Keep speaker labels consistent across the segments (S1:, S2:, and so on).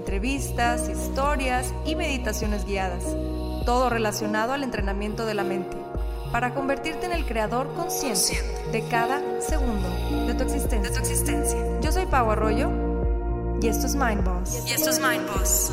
S1: entrevistas, historias y meditaciones guiadas, todo relacionado al entrenamiento de la mente, para convertirte en el creador consciente de cada segundo de tu existencia. Yo soy Pau Arroyo y esto es Mind Boss.
S2: Y esto es Mind Boss.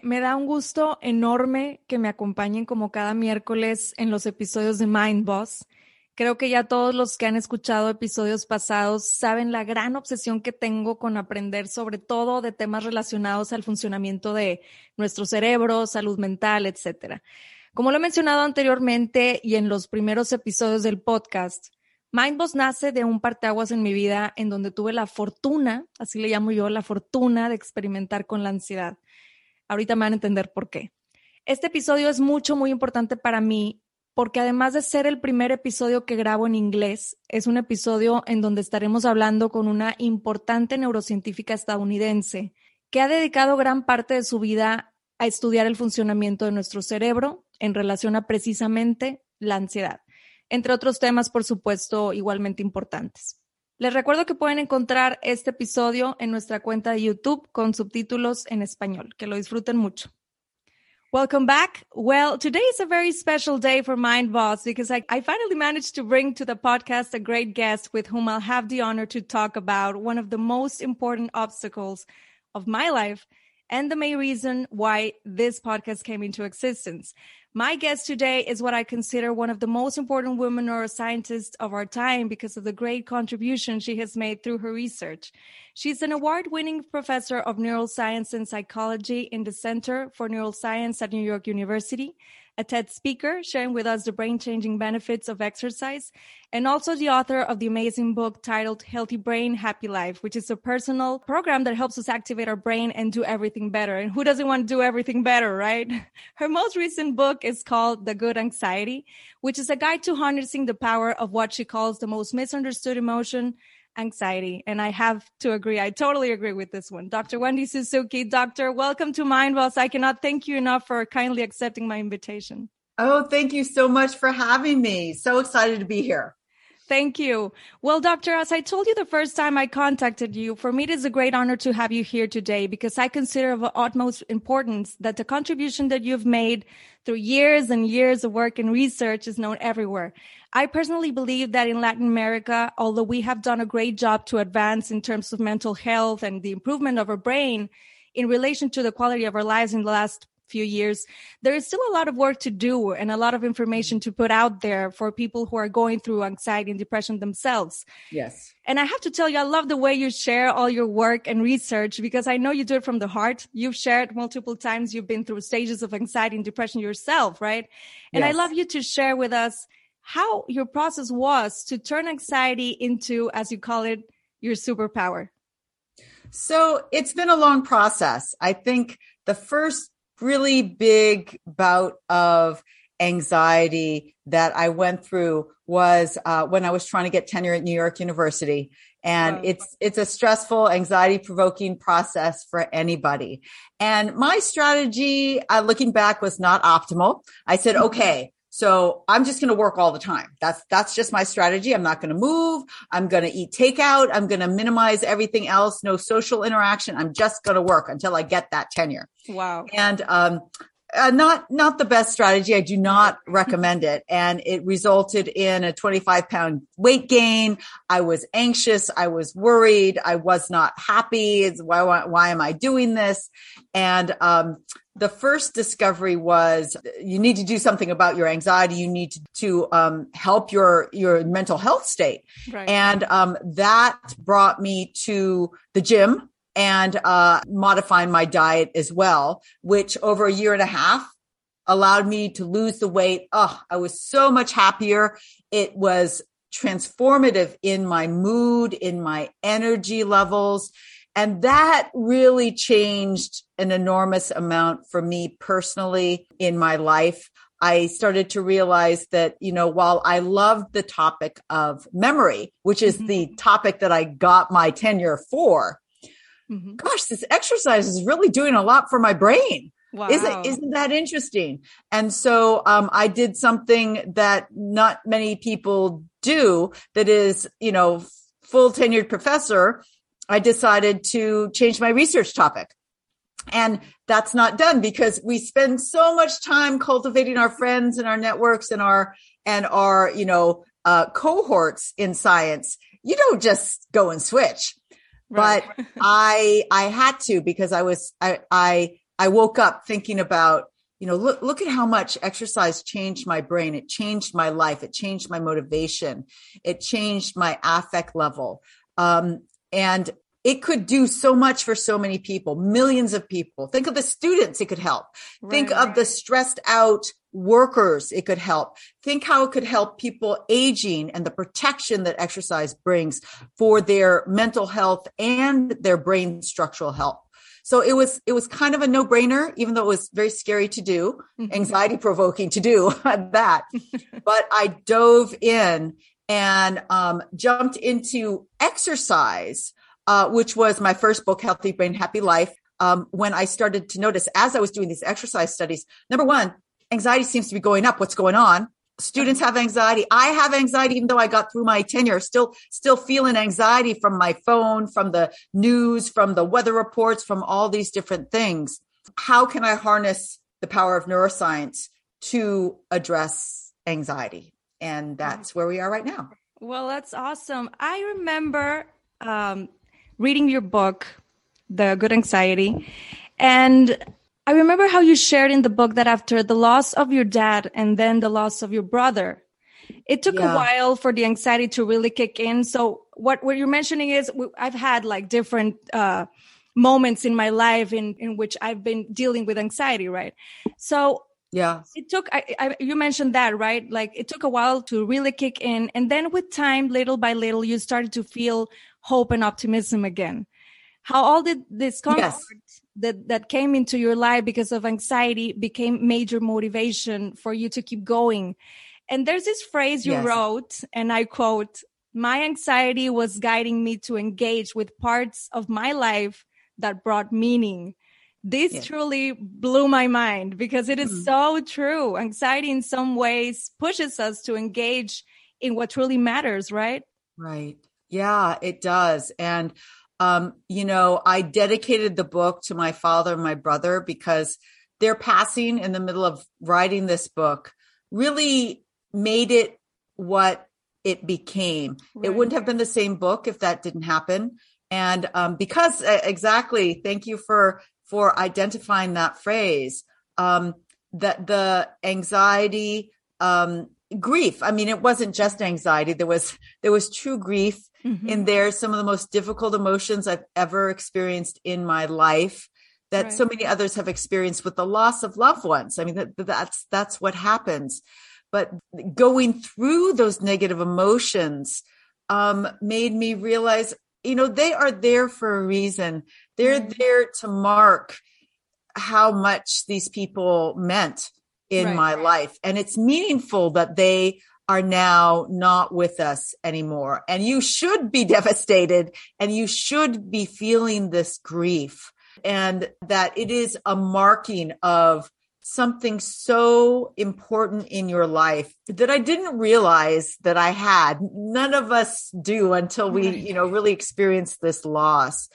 S1: Me da un gusto enorme que me acompañen como cada miércoles en los episodios de Mind Boss. Creo que ya todos los que han escuchado episodios pasados saben la gran obsesión que tengo con aprender sobre todo de temas relacionados al funcionamiento de nuestro cerebro, salud mental, etcétera. Como lo he mencionado anteriormente y en los primeros episodios del podcast, Mindboss nace de un parteaguas en mi vida en donde tuve la fortuna, así le llamo yo, la fortuna de experimentar con la ansiedad. Ahorita me van a entender por qué. Este episodio es mucho, muy importante para mí porque además de ser el primer episodio que grabo en inglés, es un episodio en donde estaremos hablando con una importante neurocientífica estadounidense que ha dedicado gran parte de su vida a estudiar el funcionamiento de nuestro cerebro en relación a precisamente la ansiedad, entre otros temas, por supuesto, igualmente importantes. Les recuerdo que pueden encontrar este episodio en nuestra cuenta de YouTube con subtítulos en español. Que lo disfruten mucho. Welcome back. Well, today is a very special day for Mind Boss because I, I, finally managed to bring to the podcast a great guest with whom I'll have the honor to talk about one of the most important obstacles of my life and the main reason why this podcast came into existence. My guest today is what I consider one of the most important women neuroscientists of our time because of the great contribution she has made through her research. She's an award winning professor of neuroscience and psychology in the Center for Neuroscience at New York University a TED speaker sharing with us the brain changing benefits of exercise, and also the author of the amazing book titled Healthy Brain, Happy Life, which is a personal program that helps us activate our brain and do everything better. And who doesn't want to do everything better, right? Her most recent book is called The Good Anxiety, which is a guide to harnessing the power of what she calls the most misunderstood emotion anxiety. And I have to agree. I totally agree with this one. Dr. Wendy Suzuki, doctor, welcome to Mindboss. I cannot thank you enough for kindly accepting my invitation.
S3: Oh, thank you so much for having me. So excited to be here.
S1: Thank you. Well, Doctor, as I told you the first time I contacted you, for me it is a great honor to have you here today because I consider of utmost importance that the contribution that you've made through years and years of work and research is known everywhere. I personally believe that in Latin America, although we have done a great job to advance in terms of mental health and the improvement of our brain in relation to the quality of our lives in the last few years, there is still a lot of work to do and a lot of information to put out there for people who are going through anxiety and depression themselves.
S3: Yes.
S1: And I have to tell you, I love the way you share all your work and research because I know you do it from the heart. You've shared multiple times. You've been through stages of anxiety and depression yourself, right? And yes. I love you to share with us how your process was to turn anxiety into, as you call it, your superpower.
S3: So it's been a long process. I think the first really big bout of anxiety that I went through was uh, when I was trying to get tenure at New York University. And wow. it's, it's a stressful, anxiety provoking process for anybody. And my strategy, uh, looking back was not optimal. I said, mm-hmm. okay, so I'm just going to work all the time. That's, that's just my strategy. I'm not going to move. I'm going to eat takeout. I'm going to minimize everything else. No social interaction. I'm just going to work until I get that tenure.
S1: Wow.
S3: And, um, uh, not not the best strategy. I do not recommend it, and it resulted in a 25 pound weight gain. I was anxious. I was worried. I was not happy. It's why why, why am I doing this? And um, the first discovery was you need to do something about your anxiety. You need to, to um, help your your mental health state, right. and um, that brought me to the gym and uh, modifying my diet as well, which over a year and a half allowed me to lose the weight. Oh, I was so much happier. It was transformative in my mood, in my energy levels And that really changed an enormous amount for me personally in my life. I started to realize that, you know, while I loved the topic of memory, which is mm-hmm. the topic that I got my tenure for, mm-hmm. gosh, this exercise is really doing a lot for my brain. Wow. Isn't, isn't that interesting? And so, um, I did something that not many people do that is, you know, full tenured professor. I decided to change my research topic. And that's not done because we spend so much time cultivating our friends and our networks and our, and our, you know, uh, cohorts in science. You don't just go and switch. But I, I had to because I was, I, I, I woke up thinking about, you know, look, look at how much exercise changed my brain. It changed my life. It changed my motivation. It changed my affect level. Um, and it could do so much for so many people, millions of people. Think of the students it could help. Right, Think of the stressed out workers it could help. Think how it could help people aging and the protection that exercise brings for their mental health and their brain structural health. So it was, it was kind of a no brainer, even though it was very scary to do, mm-hmm. anxiety provoking to do that. but I dove in and um, jumped into exercise, uh, which was my first book, Healthy Brain, Happy Life. Um, when I started to notice as I was doing these exercise studies, number one, anxiety seems to be going up. What's going on? students have anxiety. I have anxiety, even though I got through my tenure, still, still feeling anxiety from my phone, from the news, from the weather reports, from all these different things. How can I harness the power of neuroscience to address anxiety? And that's where we are right now.
S1: Well, that's awesome. I remember um, reading your book, The Good Anxiety, and I remember how you shared in the book that after the loss of your dad and then the loss of your brother, it took yeah. a while for the anxiety to really kick in. So what, what you're mentioning is I've had like different, uh, moments in my life in, in which I've been dealing with anxiety, right? So
S3: yeah,
S1: it took, I, I, you mentioned that, right? Like it took a while to really kick in. And then with time, little by little, you started to feel hope and optimism again. How all did this comfort yes. that that came into your life because of anxiety became major motivation for you to keep going? And there's this phrase you yes. wrote and i quote my anxiety was guiding me to engage with parts of my life that brought meaning. This truly blew my mind because it is mm-hmm. so true. Anxiety in some ways pushes us to engage in what truly matters right?
S3: Right yeah it does and um, you know, I dedicated the book to my father and my brother because their passing in the middle of writing this book really made it what it became. Right. It wouldn't have been the same book if that didn't happen. And um, because exactly, thank you for for identifying that phrase. Um, that the anxiety, um, grief. I mean, it wasn't just anxiety. There was there was true grief mm-hmm. in there some of the most difficult emotions I've ever experienced in my life that right. so many others have experienced with the loss of loved ones. I mean, that, that's, that's what happens. But going through those negative emotions, um, made me realize, you know, they are there for a reason. They're right. there to mark how much these people meant in right. my life. And it's meaningful that they are now not with us anymore. And you should be devastated and you should be feeling this grief and that it is a marking of something so important in your life that I didn't realize that I had. None of us do until we, you know, really experience this loss.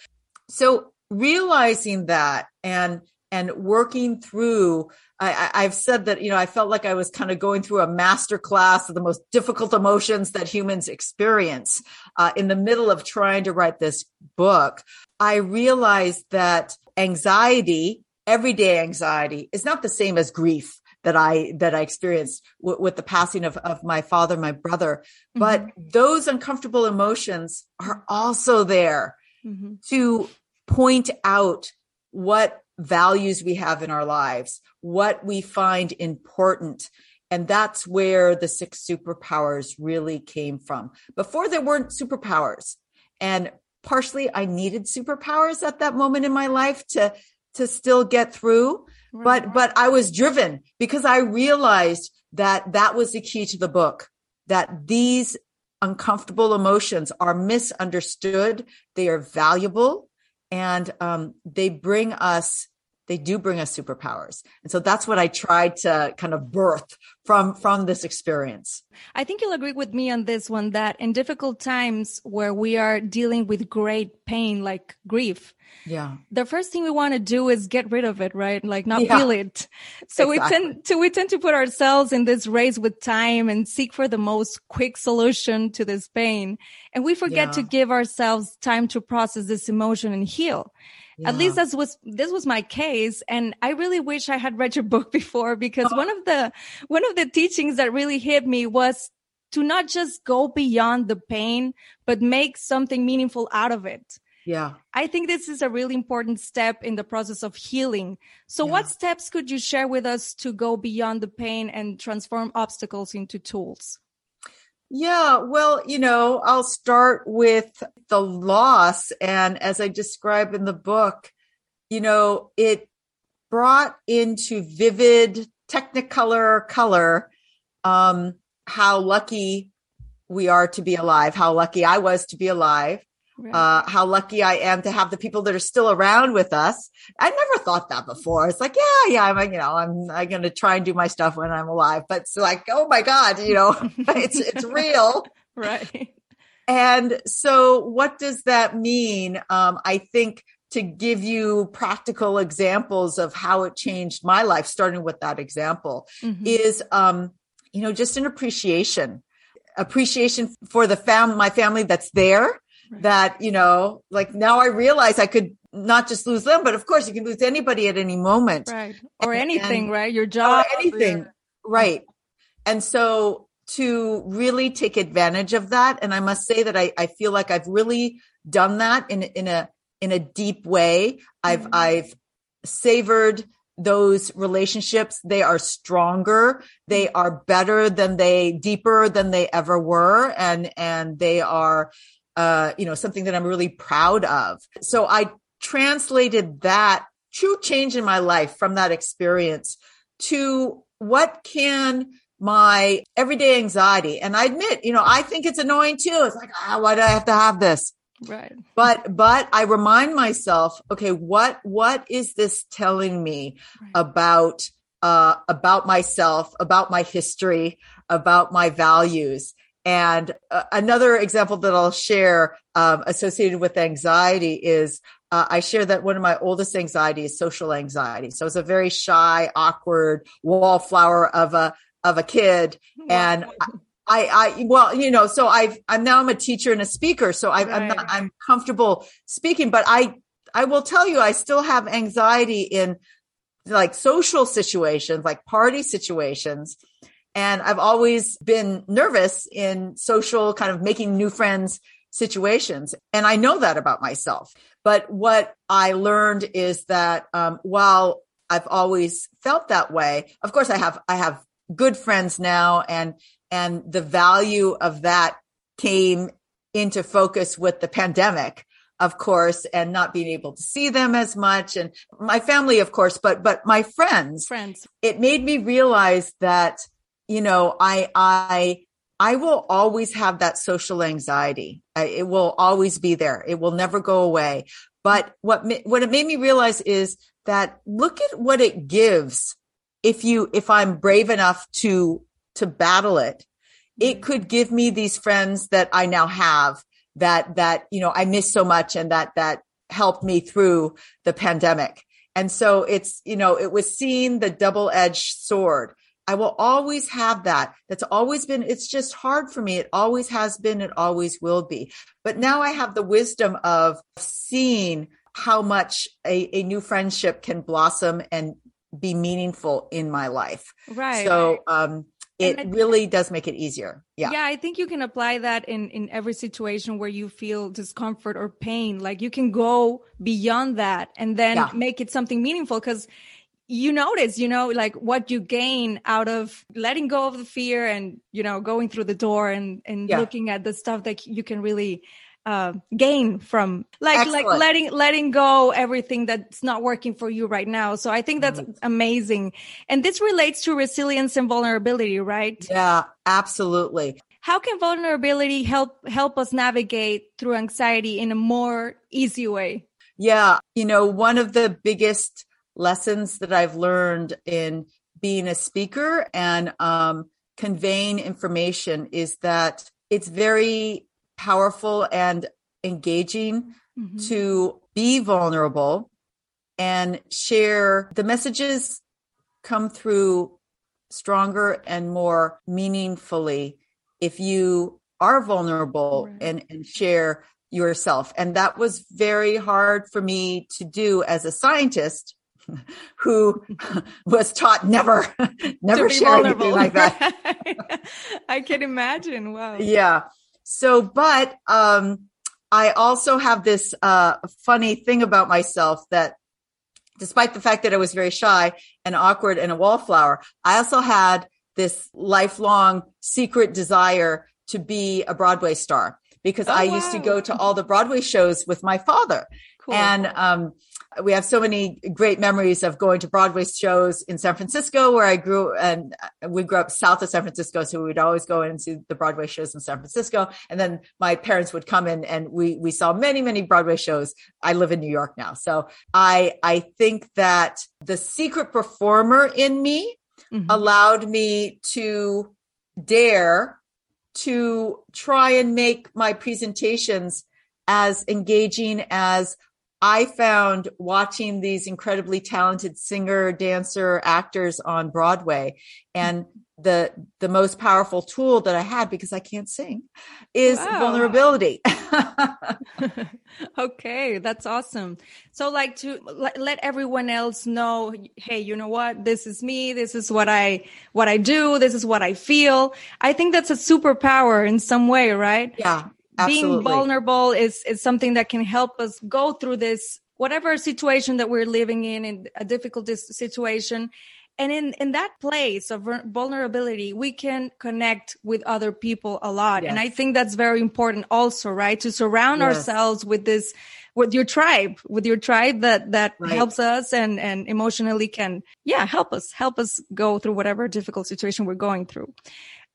S3: So realizing that and and working through I, have said that, you know, I felt like I was kind of going through a master class of the most difficult emotions that humans experience uh, in the middle of trying to write this book. I realized that anxiety, everyday anxiety, is not the same as grief that I that I experienced w- with the passing of of my father, my brother. Mm-hmm. But those uncomfortable emotions are also there mm-hmm. to point out what values we have in our lives, what we find important. And that's where the six superpowers really came from. Before there weren't superpowers. And partially I needed superpowers at that moment in my life to to still get through. Right. But but I was driven because I realized that that was the key to the book. That these uncomfortable emotions are misunderstood. They are valuable, and um, they bring us they do bring us superpowers. And so that's what I tried to kind of birth from, from this experience.
S1: I think you'll agree with me on this one that in difficult times where we are dealing with great pain, like grief,
S3: yeah.
S1: The first thing we want to do is get rid of it, right? Like not yeah. feel it. So exactly. we tend to, we tend to put ourselves in this race with time and seek for the most quick solution to this pain. And we forget yeah. to give ourselves time to process this emotion and heal. Yeah. At least that was this was my case, and I really wish I had read your book before because oh. one of the one of the teachings that really hit me was to not just go beyond the pain, but make something meaningful out of it.
S3: Yeah.
S1: I think this is a really important step in the process of healing. So yeah. what steps could you share with us to go beyond the pain and transform obstacles into tools?
S3: Yeah, well, you know, I'll start with the loss. And as I describe in the book, you know, it brought into vivid technicolor color um, how lucky we are to be alive, how lucky I was to be alive. Right. Uh, how lucky I am to have the people that are still around with us. I never thought that before. It's like, yeah, yeah, I'm, you know, I'm, I'm going to try and do my stuff when I'm alive, but it's like, oh my God, you know, it's, it's real.
S1: right.
S3: And so what does that mean? Um, I think to give you practical examples of how it changed my life, starting with that example mm-hmm. is, um, you know, just an appreciation, appreciation for the fam, my family that's there that, you know, like now I realize I could not just lose them, but of course you can lose anybody at any moment.
S1: Right. Or and, anything, and, right? Your job.
S3: Or anything. Your... Right. And so to really take advantage of that. And I must say that I, I feel like I've really done that in, in a, in a deep way. I've, mm-hmm. I've savored those relationships they are stronger they are better than they deeper than they ever were and and they are uh, you know, something that I'm really proud of. So I translated that true change in my life from that experience to what can my everyday anxiety, and I admit, you know, I think it's annoying too. It's like, ah, why do I have to have this?
S1: Right.
S3: But, but I remind myself, okay, what, what is this telling me right. about, uh, about myself, about my history, about my values? And uh, another example that I'll share um, associated with anxiety is uh, I share that one of my oldest anxieties is social anxiety. So it's a very shy, awkward wallflower of a of a kid, and I, I, well, you know, so I've I'm now I'm a teacher and a speaker, so I, right. I'm not, I'm comfortable speaking, but I I will tell you I still have anxiety in like social situations, like party situations. And I've always been nervous in social kind of making new friends situations. And I know that about myself. But what I learned is that um, while I've always felt that way, of course I have, I have good friends now and, and the value of that came into focus with the pandemic of course, and not being able to see them as much and my family, of course, but, but my friends,
S1: friends,
S3: it made me realize that you know, I, I, I will always have that social anxiety. it will always be there. It will never go away. But what, what it made me realize is that look at what it gives. If you, if I'm brave enough to, to battle it, it mm-hmm. could give me these friends that I now have that, that, you know, I miss so much and that, that helped me through the pandemic. And so it's, you know, it was seeing the double edged sword I will always have that. That's always been, it's just hard for me. It always has been. It always will be. But now I have the wisdom of seeing how much a, a new friendship can blossom and be meaningful in my life.
S1: Right.
S3: So, um, it really does make it easier. Yeah.
S1: Yeah. I think you can apply that in, in every situation where you feel discomfort or pain. Like you can go beyond that and then yeah. make it something meaningful. Cause you notice, you know, like what you gain out of letting go of the fear and, you know, going through the door and, and yeah. looking at the stuff that you can really uh, gain from like Excellent. like letting letting go everything that's not working for you right now so i think that's mm-hmm. amazing and this relates to resilience and vulnerability right
S3: yeah absolutely
S1: how can vulnerability help help us navigate through anxiety in a more easy way
S3: yeah you know one of the biggest lessons that i've learned in being a speaker and um, conveying information is that it's very powerful and engaging mm-hmm. to be vulnerable and share the messages come through stronger and more meaningfully if you are vulnerable right. and, and share yourself. And that was very hard for me to do as a scientist who was taught never, never share vulnerable. anything like that.
S1: I can imagine. Wow.
S3: Yeah. So, but, um, I also have this, uh, funny thing about myself that despite the fact that I was very shy and awkward and a wallflower, I also had this lifelong secret desire to be a Broadway star because oh, I wow. used to go to all the Broadway shows with my father. Cool. And, um, we have so many great memories of going to Broadway shows in San Francisco where I grew and we grew up south of San Francisco. So we would always go and see the Broadway shows in San Francisco. And then my parents would come in and we, we saw many, many Broadway shows. I live in New York now. So I, I think that the secret performer in me mm-hmm. allowed me to dare to try and make my presentations as engaging as I found watching these incredibly talented singer, dancer, actors on Broadway and the the most powerful tool that I had because I can't sing is wow. vulnerability.
S1: okay, that's awesome. So like to let, let everyone else know, hey, you know what? This is me. This is what I what I do. This is what I feel. I think that's a superpower in some way, right?
S3: Yeah.
S1: Absolutely. being vulnerable is is something that can help us go through this whatever situation that we're living in in a difficult situation and in in that place of vulnerability we can connect with other people a lot yes. and i think that's very important also right to surround yes. ourselves with this with your tribe with your tribe that that right. helps us and and emotionally can yeah help us help us go through whatever difficult situation we're going through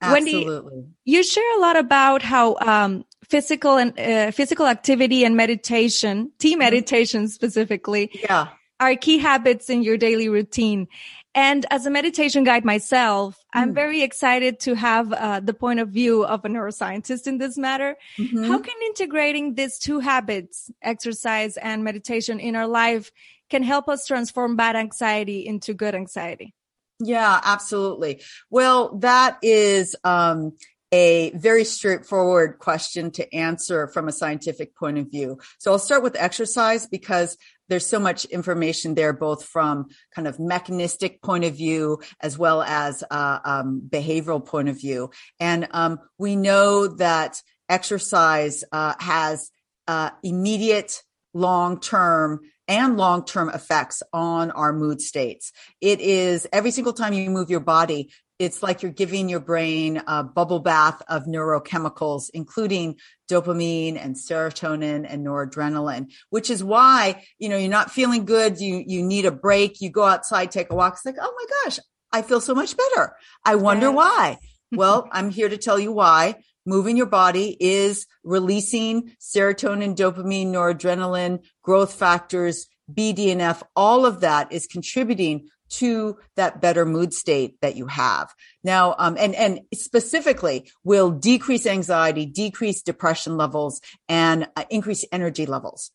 S3: Absolutely.
S1: Wendy, you share a lot about how um, physical and uh, physical activity and meditation, tea mm-hmm. meditation specifically,
S3: yeah.
S1: are key habits in your daily routine. And as a meditation guide myself, mm. I'm very excited to have uh, the point of view of a neuroscientist in this matter. Mm-hmm. How can integrating these two habits, exercise and meditation in our life can help us transform bad anxiety into good anxiety?
S3: Yeah, absolutely. Well, that is, um, a very straightforward question to answer from a scientific point of view. So I'll start with exercise because there's so much information there, both from kind of mechanistic point of view as well as uh, um, behavioral point of view. And um, we know that exercise uh, has uh, immediate, long-term and long-term effects on our mood states. It is every single time you move your body, it's like you're giving your brain a bubble bath of neurochemicals, including dopamine and serotonin and noradrenaline, which is why, you know, you're not feeling good. You, you need a break. You go outside, take a walk. It's like, oh my gosh, I feel so much better. I wonder yes. why. well, I'm here to tell you why. Moving your body is releasing serotonin, dopamine, noradrenaline, growth factors, BDNF, all of that is contributing to that better mood state that you have. Now, um, and, and specifically will decrease anxiety, decrease depression levels and uh, increase energy levels.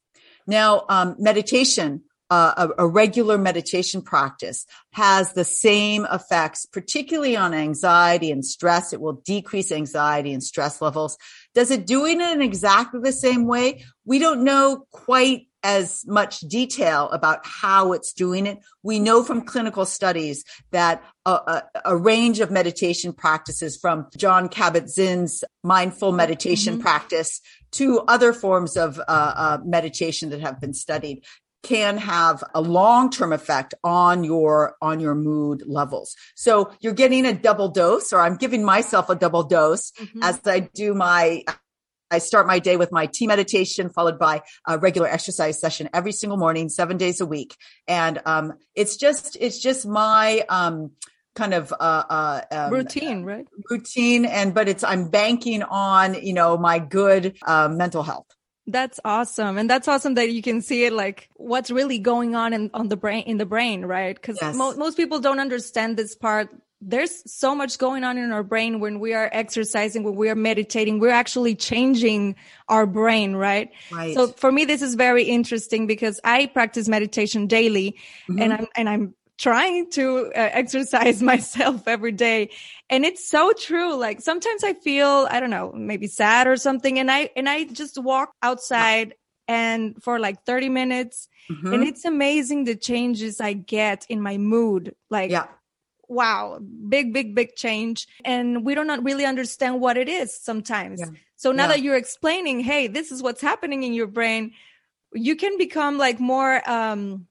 S3: Now, um, meditation, uh, a, a, regular meditation practice has the same effects, particularly on anxiety and stress. It will decrease anxiety and stress levels. Does it do it in exactly the same way? We don't know quite as much detail about how it's doing it. We know from clinical studies that a, a, a range of meditation practices from Jon Kabat-Zinn's mindful meditation mm-hmm. practice to other forms of uh, uh, meditation that have been studied can have a long-term effect on your on your mood levels. So you're getting a double dose or I'm giving myself a double dose mm-hmm. as I do my I start my day with my tea meditation followed by a regular exercise session every single morning, seven days a week. And, um, it's just, it's just my, um, kind of, uh, uh, um,
S1: routine, right?
S3: Routine. And, but it's, I'm banking on, you know, my good, uh, mental health.
S1: That's awesome. And that's awesome that you can see it like what's really going on in, on the brain, in the brain, right? Because yes. mo- most people don't understand this part. There's so much going on in our brain when we are exercising, when we are meditating, we're actually changing our brain, right?
S3: Right.
S1: So for me, this is very interesting because I practice meditation daily mm-hmm. and I'm, and I'm trying to uh, exercise myself every day and it's so true like sometimes i feel i don't know maybe sad or something and i and i just walk outside and for like 30 minutes mm-hmm. and it's amazing the changes i get in my mood like
S3: yeah
S1: wow big big big change and we don't really understand what it is sometimes yeah. so now yeah. that you're explaining hey this is what's happening in your brain you can become like more um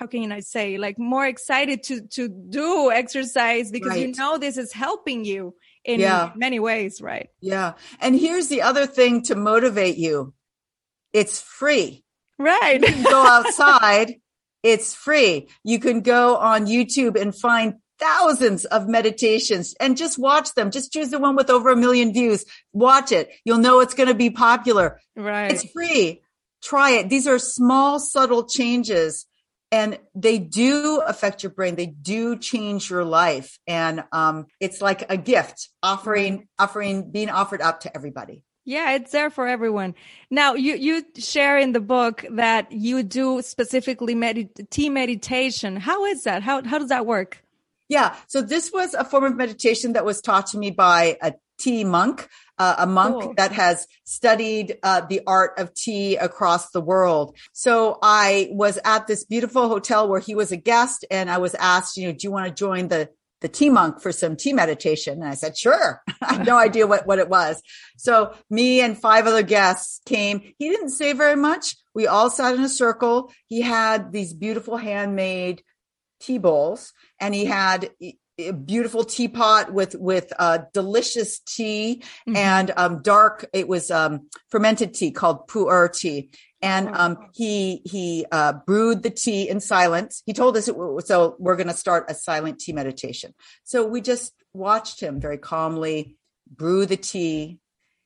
S1: how can I say like more excited to to do exercise because right. you know this is helping you in yeah. many ways, right?
S3: Yeah. And here's the other thing to motivate you. It's free.
S1: Right.
S3: You can go outside. it's free. You can go on YouTube and find thousands of meditations and just watch them. Just choose the one with over a million views. Watch it. You'll know it's going to be popular.
S1: Right.
S3: It's free. Try it. These are small, subtle changes and they do affect your brain. They do change your life. And um, it's like a gift offering offering being offered up to everybody.
S1: Yeah it's there for everyone. Now you you share in the book that you do specifically med- tea meditation. How is that? How how does that work?
S3: Yeah so this was a form of meditation that was taught to me by a tea monk uh, a monk cool. that has studied uh, the art of tea across the world. So I was at this beautiful hotel where he was a guest and I was asked, you know, do you want to join the the tea monk for some tea meditation. And I said, sure. I had no idea what, what it was. So me and five other guests came. He didn't say very much. We all sat in a circle. He had these beautiful handmade tea bowls and he had beautiful teapot with with uh, delicious tea mm-hmm. and um, dark. It was um, fermented tea called pu'er tea, and um, he he uh, brewed the tea in silence. He told us it, so. We're going to start a silent tea meditation. So we just watched him very calmly brew the tea.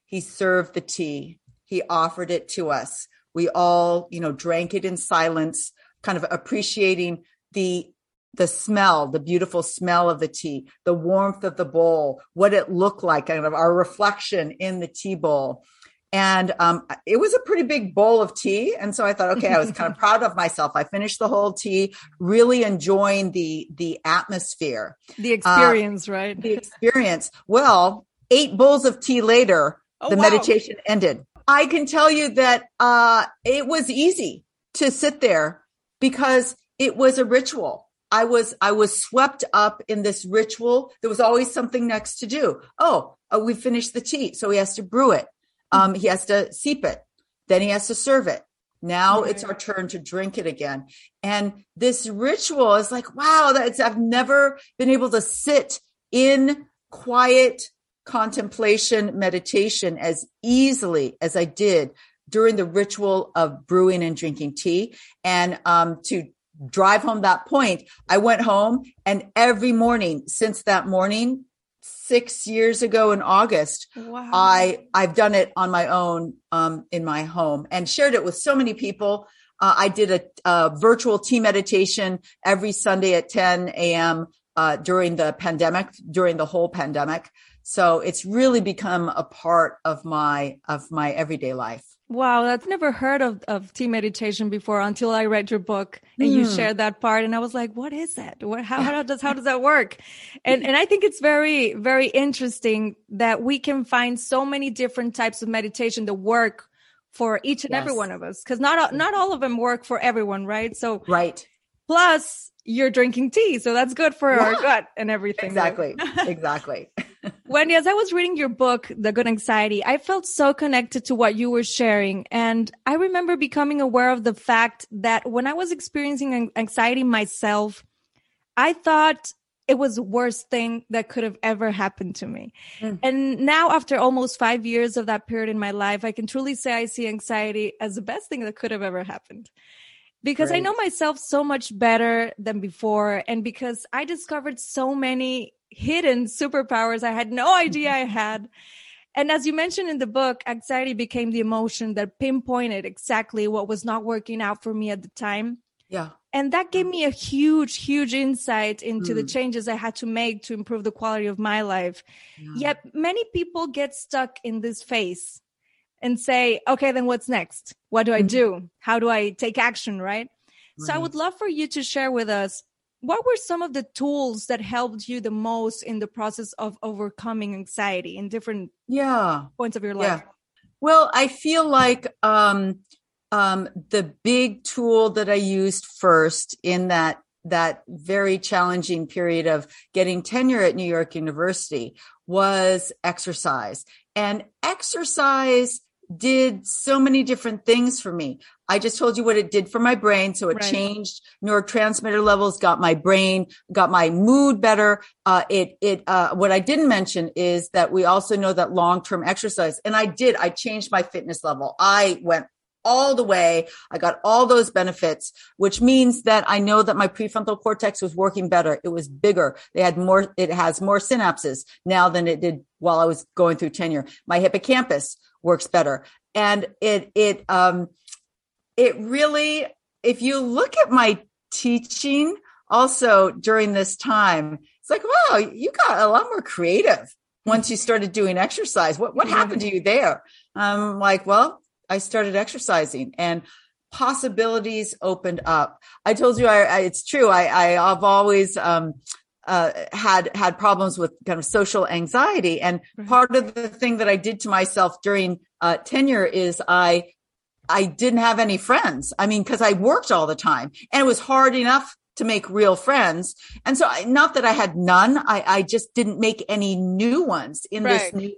S3: He served the tea. He offered it to us. We all, you know, drank it in silence, kind of appreciating the the smell, the beautiful smell of the tea, the warmth of the bowl, what it looked like, kind of our reflection in the tea bowl. And um, it was a pretty big bowl of tea. And so I thought, okay, I was kind of proud of myself. I finished the whole tea, really enjoying the the atmosphere.
S1: The experience, uh, right?
S3: The experience. Well, eight bowls of tea later, oh, the wow. meditation ended. I can tell you that uh, it was easy to sit there because it was a ritual I was I was swept up in this ritual. There was always something next to do. Oh, oh we finished the tea, so he has to brew it. Um, he has to seep it. Then he has to serve it. Now right. it's our turn to drink it again. And this ritual is like, wow, that's I've never been able to sit in quiet contemplation meditation as easily as I did during the ritual of brewing and drinking tea and um, to drive home that point, I went home and every morning since that morning, six years ago in August, wow. I, I've done it on my own, um, in my home and shared it with so many people. Uh, I did a, a, virtual tea meditation every Sunday at 10 a.m. Uh, during the pandemic, during the whole pandemic. So it's really become a part of my, of my everyday life.
S1: Wow, I've never heard of, of tea meditation before until I read your book and mm. you hmm. shared that part. And I was like, what is that? What, how, how does, how does that work? And, and I think it's very, very interesting that we can find so many different types of meditation that work for each and yes. every one of us. Cause not, not all of them work for everyone, right? So,
S3: right.
S1: Plus you're drinking tea. So that's good for yeah. our gut and everything.
S3: Exactly. exactly.
S1: Wendy, as I was reading your book, The Good Anxiety, I felt so connected to what you were sharing. And I remember becoming aware of the fact that when I was experiencing anxiety myself, I thought it was the worst thing that could have ever happened to me. Mm. And now, after almost five years of that period in my life, I can truly say I see anxiety as the best thing that could have ever happened. Because Great. I know myself so much better than before, and because I discovered so many hidden superpowers I had no idea I had. And as you mentioned in the book, anxiety became the emotion that pinpointed exactly what was not working out for me at the time.
S3: Yeah.
S1: And that gave me a huge, huge insight into mm. the changes I had to make to improve the quality of my life. Yeah. Yet many people get stuck in this phase and say, okay, then what's next? What do I mm-hmm. do? How do I take action? Right? right. So I would love for you to share with us what were some of the tools that helped you the most in the process of overcoming anxiety in different
S3: yeah
S1: points of your life? Yeah.
S3: Well, I feel like um, um, the big tool that I used first in that that very challenging period of getting tenure at New York University was exercise. And exercise did so many different things for me. I just told you what it did for my brain. So it right. changed neurotransmitter levels, got my brain, got my mood better. Uh, it, it, uh, what I didn't mention is that we also know that long-term exercise, and I did, I changed my fitness level. I went all the way. I got all those benefits, which means that I know that my prefrontal cortex was working better. It was bigger. They had more, it has more synapses now than it did while I was going through tenure. My hippocampus works better. And it, it, um, it really, if you look at my teaching also during this time, it's like, wow, you got a lot more creative once you started doing exercise. What, what happened to you there? I'm like, well, I started exercising and possibilities opened up. I told you, I, I it's true. I, I have always, um, uh, had had problems with kind of social anxiety, and part of the thing that I did to myself during uh, tenure is I I didn't have any friends. I mean, because I worked all the time, and it was hard enough to make real friends. And so, I, not that I had none, I, I just didn't make any new ones in right. this new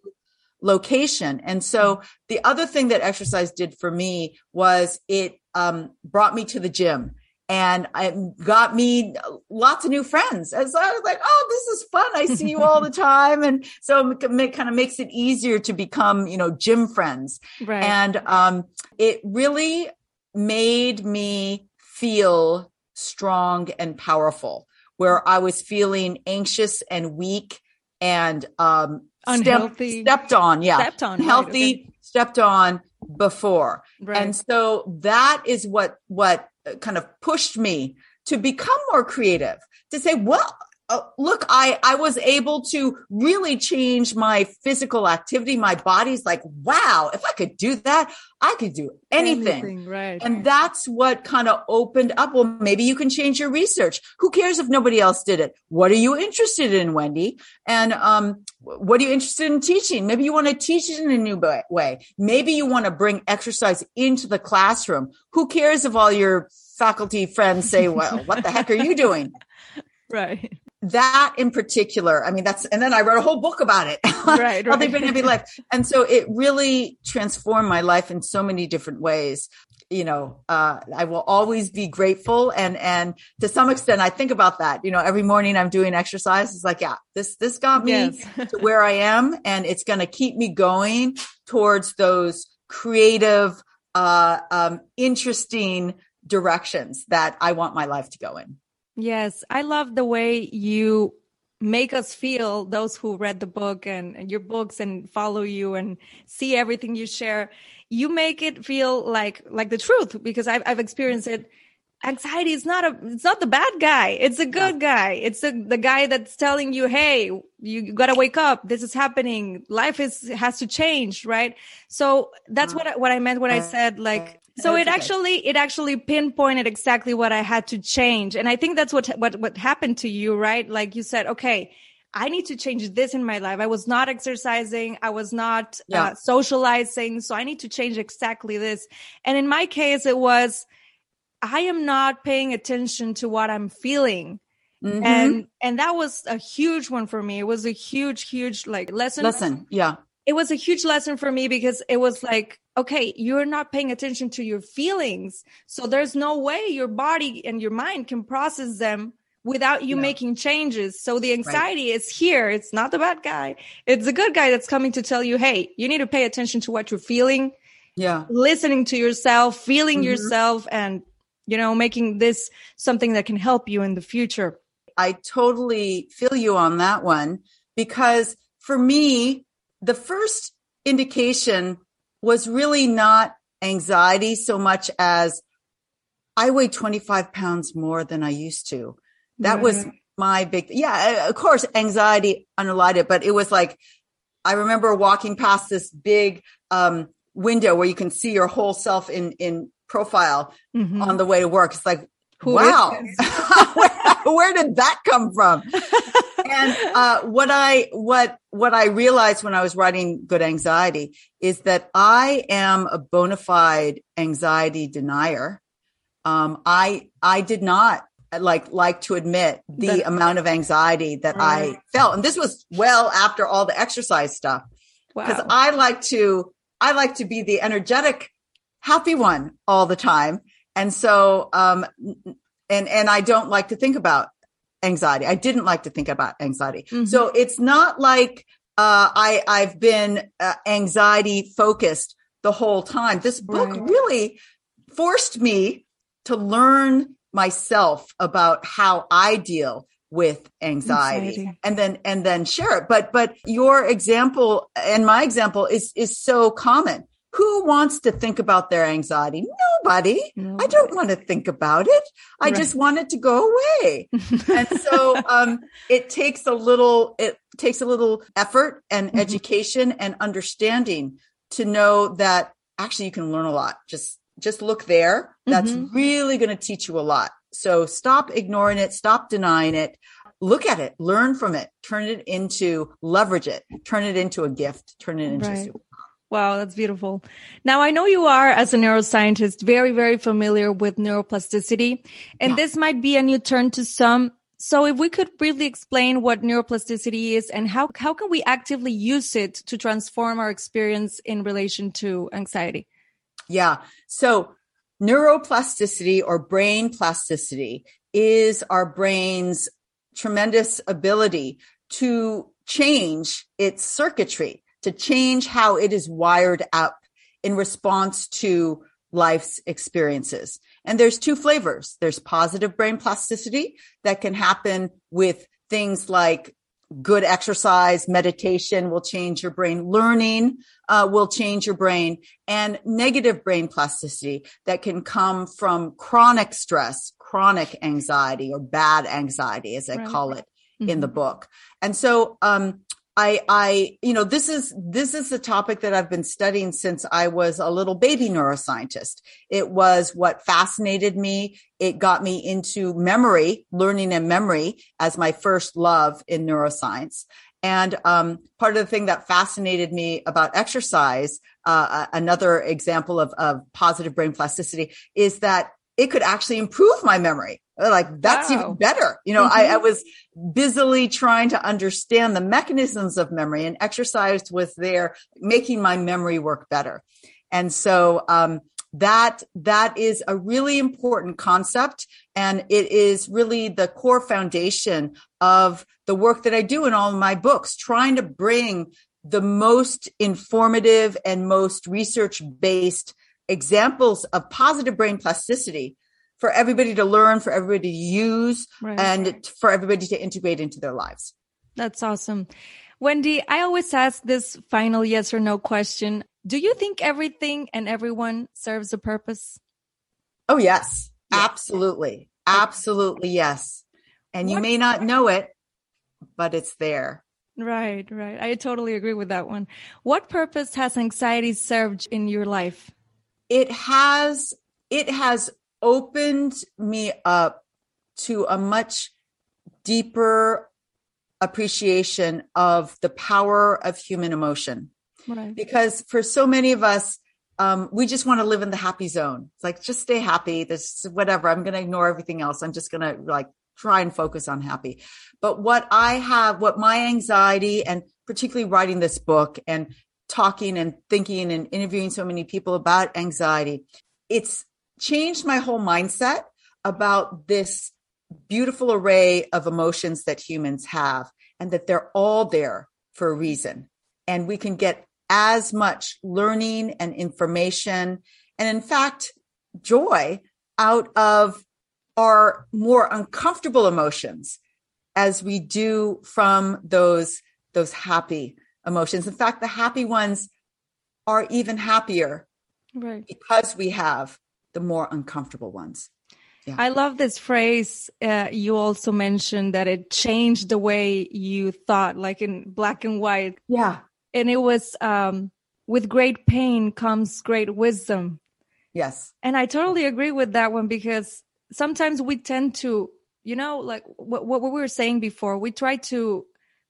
S3: location. And so mm-hmm. the other thing that exercise did for me was it um, brought me to the gym and it got me lots of new friends. And so I was like, oh, this is fun. I see you all the time. And so it kind of makes it easier to become, you know, gym friends. Right. And um, it really made me feel strong and powerful where I was feeling anxious and weak and um,
S1: unhealthy
S3: stepped on yeah
S1: stepped on
S3: healthy
S1: right, okay.
S3: stepped on before right. and so that is what what kind of pushed me to become more creative to say well uh, look, I, I was able to really change my physical activity. My body's like, wow, if I could do that, I could do anything. anything
S1: right.
S3: And that's what kind of opened up. Well, maybe you can change your research. Who cares if nobody else did it? What are you interested in, Wendy? And, um, what are you interested in teaching? Maybe you want to teach it in a new way. Maybe you want to bring exercise into the classroom. Who cares if all your faculty friends say, well, what the heck are you doing?
S1: Right
S3: that in particular, I mean, that's, and then I wrote a whole book about it.
S1: Right.
S3: Healthy Brain, Happy Life. And so it really transformed my life in so many different ways. You know, uh, I will always be grateful. And, and to some extent, I think about that. You know, every morning I'm doing exercise. It's like, yeah, this, this got me yes. to where I am and it's going to keep me going towards those creative, uh, um, interesting directions that I want my life to go in.
S1: Yes, I love the way you make us feel those who read the book and, and, your books and follow you and see everything you share. You make it feel like like the truth because I've I've experienced it. Anxiety is not a it's not the bad guy. It's a good guy. It's the the guy that's telling you, hey, you gotta wake up. This is happening. Life is has to change, right? So that's uh, what I, what I meant when I said like so it actually it actually pinpointed exactly what I had to change, and I think that's what what what happened to you, right? Like you said, okay, I need to change this in my life. I was not exercising, I was not yeah. uh, socializing, so I need to change exactly this. And in my case, it was I am not paying attention to what I'm feeling. Mm-hmm. And and that was a huge one for me. It was a huge, huge like lesson.
S3: Lesson, yeah
S1: it was a huge lesson for me because it was like, okay, you're not paying attention to your feelings. So there's no way your body and your mind can process them without you
S3: Yeah.
S1: making changes. So the anxiety is here. It's not the bad guy. It's the good guy that's coming to tell you, Hey, you need to pay attention to what you're feeling,
S3: Yeah.
S1: listening to yourself, feeling
S3: Mhm.
S1: yourself and, you know, making this something that can help you in the future.
S3: I totally feel you on that one because for me, the first indication was really not anxiety so much as I weigh 25 pounds more than I used to. That was my big, yeah, of course, anxiety underlined it, but it was like, I remember walking past this big, um, window where you can see your whole self in, in profile
S1: Mhm.
S3: on the way to work. It's like,
S1: Who
S3: wow, where, where did that come from? and uh, what I what what I realized when I was writing Good Anxiety is that I am a bona fide anxiety denier. Um, I I did not like like to admit the
S1: That-
S3: amount of anxiety that
S1: Right.
S3: I felt, and this was well after all the exercise stuff because
S1: wow.
S3: I like to I like to be the energetic, happy one all the time, and so um, and and I don't like to think about anxiety. I didn't like to think about anxiety.
S1: Mhm.
S3: So it's not like uh, I I've been uh, anxiety focused the whole time. This book
S1: Right.
S3: really forced me to learn myself about how I deal with anxiety,
S1: Anxiety.
S3: and then and then share it. But but your example and my example is is so common. Who wants to think about their anxiety? Nobody.
S1: No.
S3: I don't want to think about it. I
S1: Right.
S3: just want it to go away. and so um, it takes a little it takes a little effort and
S1: Mhm.
S3: education and understanding to know that actually you can learn a lot. Just just look there. That's
S1: Mhm.
S3: really going to teach you a lot. So stop ignoring it, stop denying it. Look at it, learn from it, turn it into leverage it, turn it into a gift, turn it into
S1: Right. Wow, that's beautiful. Now, I know you are, as a neuroscientist, very, very familiar with neuroplasticity, and
S3: Yeah.
S1: this might be a new turn to some. So if we could briefly explain what neuroplasticity is and how, how can we actively use it to transform our experience in relation to anxiety?
S3: Yeah. So neuroplasticity or brain plasticity is our brain's tremendous ability to change its circuitry, to change how it is wired up in response to life's experiences. And there's two flavors. There's positive brain plasticity that can happen with things like good exercise, meditation will change your brain, learning uh, will change your brain, and negative brain plasticity that can come from chronic stress, chronic anxiety, or bad anxiety, as I
S1: Right.
S3: call it
S1: Mm-hmm.
S3: in the book. And so, um, I, I, you know, this is, this is a topic that I've been studying since I was a little baby neuroscientist. It was what fascinated me. It got me into memory, learning and memory as my first love in neuroscience. And, um, part of the thing that fascinated me about exercise, uh, another example of, of positive brain plasticity is that it could actually improve my memory. Like that's
S1: Wow.
S3: even better. You know, I,
S1: Mhm.
S3: I was busily trying to understand the mechanisms of memory and exercised with their making my memory work better. And so, um, that, that is a really important concept. And it is really the core foundation of the work that I do in all of my books, trying to bring the most informative and most research based examples of positive brain plasticity for everybody to learn, for everybody to use,
S1: Right.
S3: and for everybody to integrate into their lives.
S1: That's awesome. Wendy, I always ask this final yes or no question. Do you think everything and everyone serves a purpose?
S3: Oh, yes, absolutely. Absolutely, yes. And you
S1: What-
S3: may not know it, but it's there.
S1: Right, right. I totally agree with that one. What purpose has anxiety served in your life?
S3: It has, it has opened me up to a much deeper appreciation of the power of human emotion.
S1: Right.
S3: because for so many of us, um, we just want to live in the happy zone. It's like, just stay happy. This whatever. I'm going to ignore everything else. I'm just going to like try and focus on happy. But what I have, what my anxiety and particularly writing this book and talking and thinking and interviewing so many people about anxiety, it's changed my whole mindset about this beautiful array of emotions that humans have and that they're all there for a reason. And we can get as much learning and information and in fact, joy out of our more uncomfortable emotions as we do from those, those happy emotions. In fact, the happy ones are even happier
S1: right.
S3: because we have the more uncomfortable ones.
S1: Yeah. I love this phrase. Uh, you also mentioned that it changed the way you thought, like in black and white.
S3: Yeah.
S1: And it was um, with great pain comes great wisdom.
S3: Yes.
S1: And I totally agree with that one because sometimes we tend to, you know, like what, what we were saying before, we try to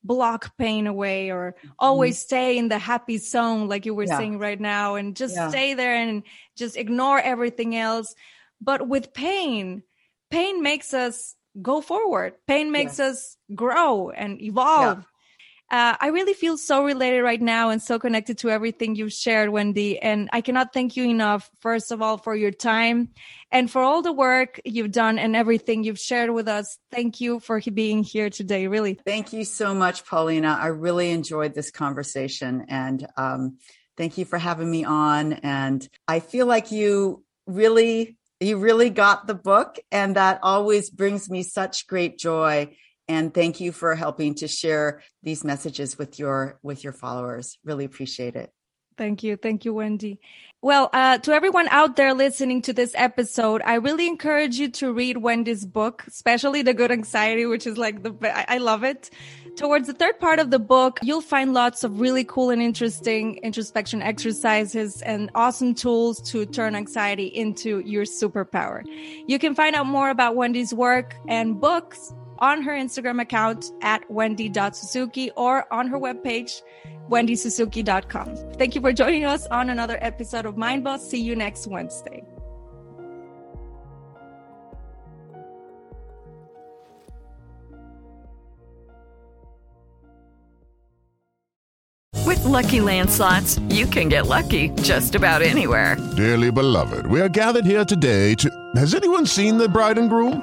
S1: block pain away or always mm. stay in the happy zone, like you were yeah. saying right now, and just yeah. stay there and just ignore everything else but with pain, pain makes us go forward. Pain makes yes. us grow and evolve. Uh, I really feel so related right now and so connected to everything you've shared, Wendy. And I cannot thank you enough, first of all, for your time and for all the work you've done and everything you've shared with us. Thank you for being here today, really.
S3: Thank you so much, Paulina. I really enjoyed this conversation and um, thank you for having me on. And I feel like you really you really got the book and that always brings me such great joy and thank you for helping to share these messages with your with your followers. Really appreciate it.
S1: Thank you. Thank you wendy. Well uh, to everyone out there listening to this episode i really encourage you to read wendy's book especially the good anxiety which is like the i love it. Towards the third part of the book, you'll find lots of really cool and interesting introspection exercises and awesome tools to turn anxiety into your superpower. You can find out more about Wendy's work and books on her Instagram account at wendy.suzuki or on her webpage, wendysuzuki.com. Thank you for joining us on another episode of Mind Boss. See you next Wednesday.
S2: With LuckyLand Slots, you can get lucky just about anywhere.
S4: Dearly beloved, we are gathered here today to. Has anyone seen the bride and groom?